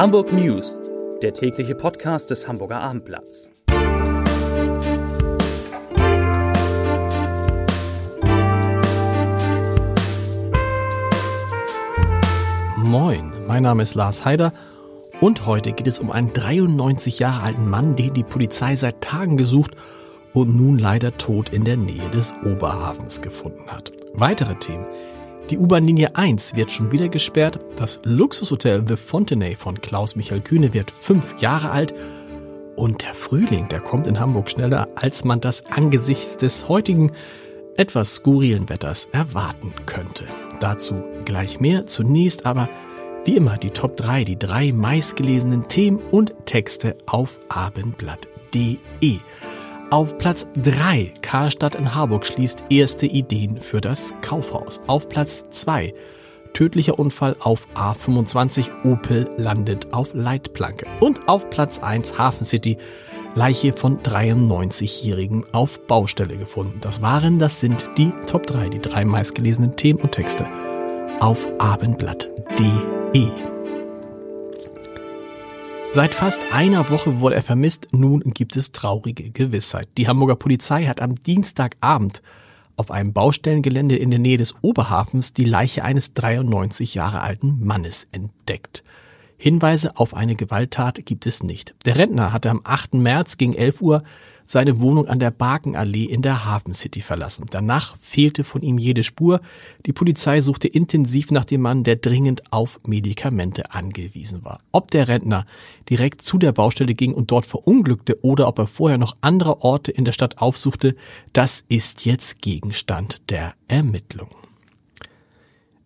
Hamburg News, der tägliche Podcast des Hamburger Abendblatts. Moin, mein Name ist Lars Heider und heute geht es um einen 93 Jahre alten Mann, den die Polizei seit Tagen gesucht und nun leider tot in der Nähe des Oberhafens gefunden hat. Weitere Themen. Die U-Bahn-Linie 1 wird schon wieder gesperrt. Das Luxushotel The Fontenay von Klaus Michael Kühne wird fünf Jahre alt. Und der Frühling, der kommt in Hamburg schneller, als man das angesichts des heutigen etwas skurrilen Wetters erwarten könnte. Dazu gleich mehr. Zunächst aber wie immer die Top 3, die drei meistgelesenen Themen und Texte auf abendblatt.de. Auf Platz 3 Karstadt in Harburg schließt erste Ideen für das Kaufhaus. Auf Platz 2 tödlicher Unfall auf A25 Opel landet auf Leitplanke. Und auf Platz 1 Hafen City Leiche von 93-Jährigen auf Baustelle gefunden. Das waren, das sind die Top 3, die drei meistgelesenen Themen und Texte auf abendblatt.de. Seit fast einer Woche wurde er vermisst, nun gibt es traurige Gewissheit. Die Hamburger Polizei hat am Dienstagabend auf einem Baustellengelände in der Nähe des Oberhafens die Leiche eines 93 Jahre alten Mannes entdeckt. Hinweise auf eine Gewalttat gibt es nicht. Der Rentner hatte am 8. März gegen 11 Uhr seine Wohnung an der Barkenallee in der Hafen City verlassen. Danach fehlte von ihm jede Spur. Die Polizei suchte intensiv nach dem Mann, der dringend auf Medikamente angewiesen war. Ob der Rentner direkt zu der Baustelle ging und dort verunglückte oder ob er vorher noch andere Orte in der Stadt aufsuchte, das ist jetzt Gegenstand der Ermittlungen.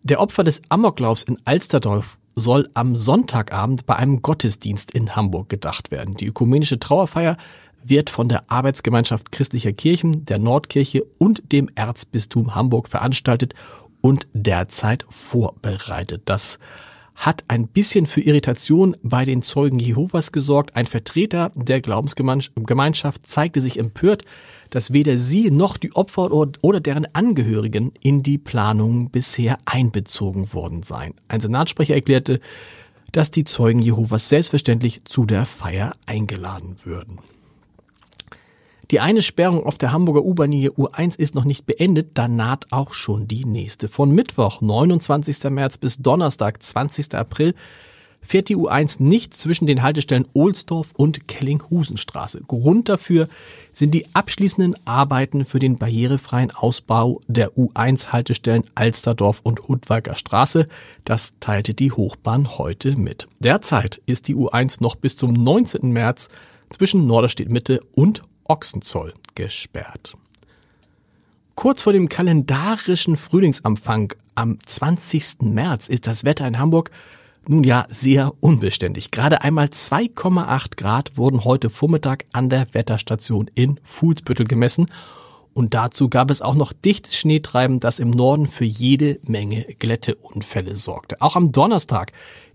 Der Opfer des Amoklaufs in Alsterdorf soll am Sonntagabend bei einem Gottesdienst in Hamburg gedacht werden. Die ökumenische Trauerfeier wird von der Arbeitsgemeinschaft christlicher Kirchen, der Nordkirche und dem Erzbistum Hamburg veranstaltet und derzeit vorbereitet. Das hat ein bisschen für Irritation bei den Zeugen Jehovas gesorgt. Ein Vertreter der Glaubensgemeinschaft zeigte sich empört, dass weder sie noch die Opfer oder deren Angehörigen in die Planung bisher einbezogen worden seien. Ein Senatssprecher erklärte, dass die Zeugen Jehovas selbstverständlich zu der Feier eingeladen würden. Die eine Sperrung auf der Hamburger U-Bahn-Linie U1 ist noch nicht beendet, da naht auch schon die nächste. Von Mittwoch, 29. März bis Donnerstag, 20. April fährt die U1 nicht zwischen den Haltestellen Ohlsdorf und Kellinghusenstraße. Grund dafür sind die abschließenden Arbeiten für den barrierefreien Ausbau der U1-Haltestellen Alsterdorf und Hudwalker Straße. Das teilte die Hochbahn heute mit. Derzeit ist die U1 noch bis zum 19. März zwischen Norderstedt Mitte und Ochsenzoll gesperrt. Kurz vor dem kalendarischen Frühlingsanfang am 20. März ist das Wetter in Hamburg nun ja sehr unbeständig. Gerade einmal 2,8 Grad wurden heute Vormittag an der Wetterstation in Fuhlsbüttel gemessen und dazu gab es auch noch dichtes Schneetreiben, das im Norden für jede Menge Glätteunfälle sorgte. Auch am Donnerstag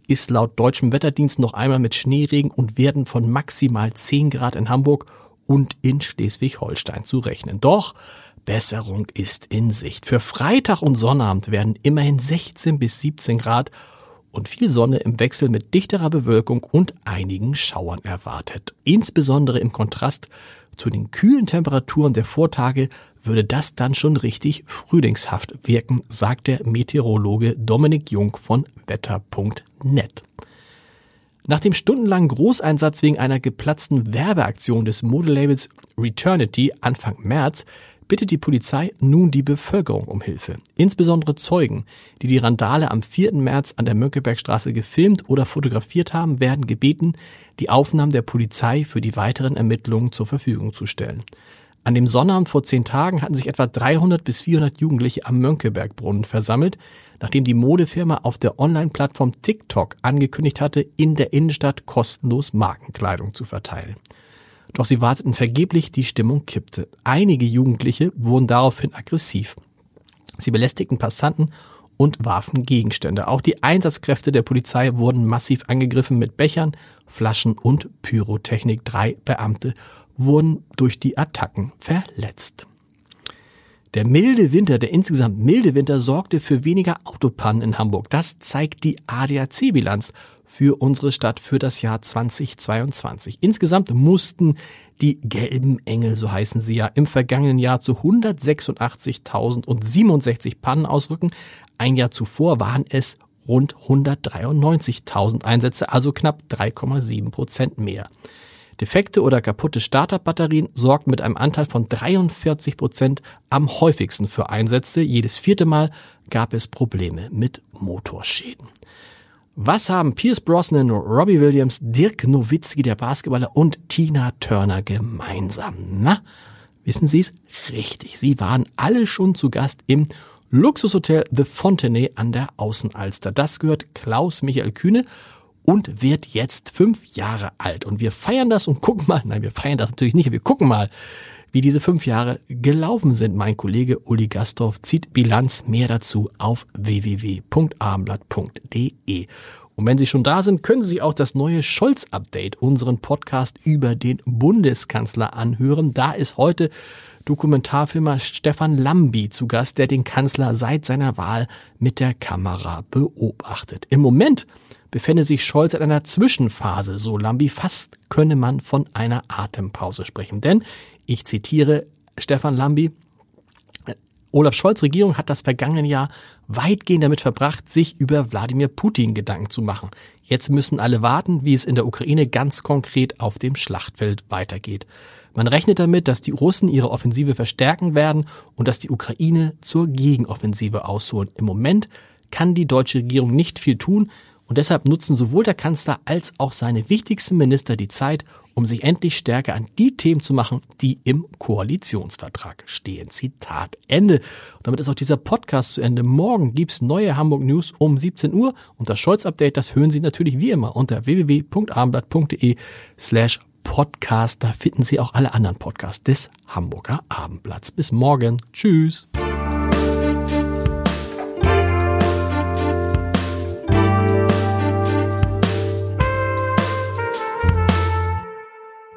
ist laut deutschem Wetterdienst noch einmal mit Schneeregen und werden von maximal 10 Grad in Hamburg und in Schleswig-Holstein zu rechnen. Doch Besserung ist in Sicht. Für Freitag und Sonnabend werden immerhin 16 bis 17 Grad und viel Sonne im Wechsel mit dichterer Bewölkung und einigen Schauern erwartet. Insbesondere im Kontrast zu den kühlen Temperaturen der Vortage würde das dann schon richtig frühlingshaft wirken, sagt der Meteorologe Dominik Jung von wetter.net. Nach dem stundenlangen Großeinsatz wegen einer geplatzten Werbeaktion des Modelabels Returnity Anfang März bittet die Polizei nun die Bevölkerung um Hilfe. Insbesondere Zeugen, die die Randale am 4. März an der Mönckebergstraße gefilmt oder fotografiert haben, werden gebeten, die Aufnahmen der Polizei für die weiteren Ermittlungen zur Verfügung zu stellen. An dem Sonnabend vor zehn Tagen hatten sich etwa 300 bis 400 Jugendliche am Mönckebergbrunnen versammelt, nachdem die Modefirma auf der Online-Plattform TikTok angekündigt hatte, in der Innenstadt kostenlos Markenkleidung zu verteilen. Doch sie warteten vergeblich, die Stimmung kippte. Einige Jugendliche wurden daraufhin aggressiv. Sie belästigten Passanten und warfen Gegenstände. Auch die Einsatzkräfte der Polizei wurden massiv angegriffen mit Bechern, Flaschen und Pyrotechnik. Drei Beamte wurden durch die Attacken verletzt. Der milde Winter, der insgesamt milde Winter sorgte für weniger Autopannen in Hamburg. Das zeigt die ADAC-Bilanz. Für unsere Stadt für das Jahr 2022. Insgesamt mussten die gelben Engel, so heißen sie ja, im vergangenen Jahr zu 186.067 Pannen ausrücken. Ein Jahr zuvor waren es rund 193.000 Einsätze, also knapp 3,7 Prozent mehr. Defekte oder kaputte Starterbatterien sorgten mit einem Anteil von 43 Prozent am häufigsten für Einsätze. Jedes vierte Mal gab es Probleme mit Motorschäden. Was haben Pierce Brosnan, Robbie Williams, Dirk Nowitzki, der Basketballer und Tina Turner gemeinsam? Na, wissen Sie es? Richtig, sie waren alle schon zu Gast im Luxushotel The Fontenay an der Außenalster. Das gehört Klaus Michael Kühne und wird jetzt fünf Jahre alt. Und wir feiern das und gucken mal, nein, wir feiern das natürlich nicht, wir gucken mal, wie diese fünf Jahre gelaufen sind. Mein Kollege Uli Gastorf zieht Bilanz. Mehr dazu auf www.abendblatt.de. Und wenn Sie schon da sind, können Sie sich auch das neue Scholz-Update, unseren Podcast über den Bundeskanzler anhören. Da ist heute Dokumentarfilmer Stefan Lambi zu Gast, der den Kanzler seit seiner Wahl mit der Kamera beobachtet. Im Moment befände sich Scholz in einer Zwischenphase, so Lambi. Fast könne man von einer Atempause sprechen. Denn ich zitiere Stefan Lambi. Olaf Scholz Regierung hat das vergangene Jahr weitgehend damit verbracht, sich über Wladimir Putin Gedanken zu machen. Jetzt müssen alle warten, wie es in der Ukraine ganz konkret auf dem Schlachtfeld weitergeht. Man rechnet damit, dass die Russen ihre Offensive verstärken werden und dass die Ukraine zur Gegenoffensive ausholen. Im Moment kann die deutsche Regierung nicht viel tun, und deshalb nutzen sowohl der Kanzler als auch seine wichtigsten Minister die Zeit, um sich endlich stärker an die Themen zu machen, die im Koalitionsvertrag stehen. Zitat Ende. Und damit ist auch dieser Podcast zu Ende. Morgen gibt's neue Hamburg News um 17 Uhr und das Scholz-Update, das hören Sie natürlich wie immer unter www.abendblatt.de slash Podcast. Da finden Sie auch alle anderen Podcasts des Hamburger Abendblatts. Bis morgen. Tschüss.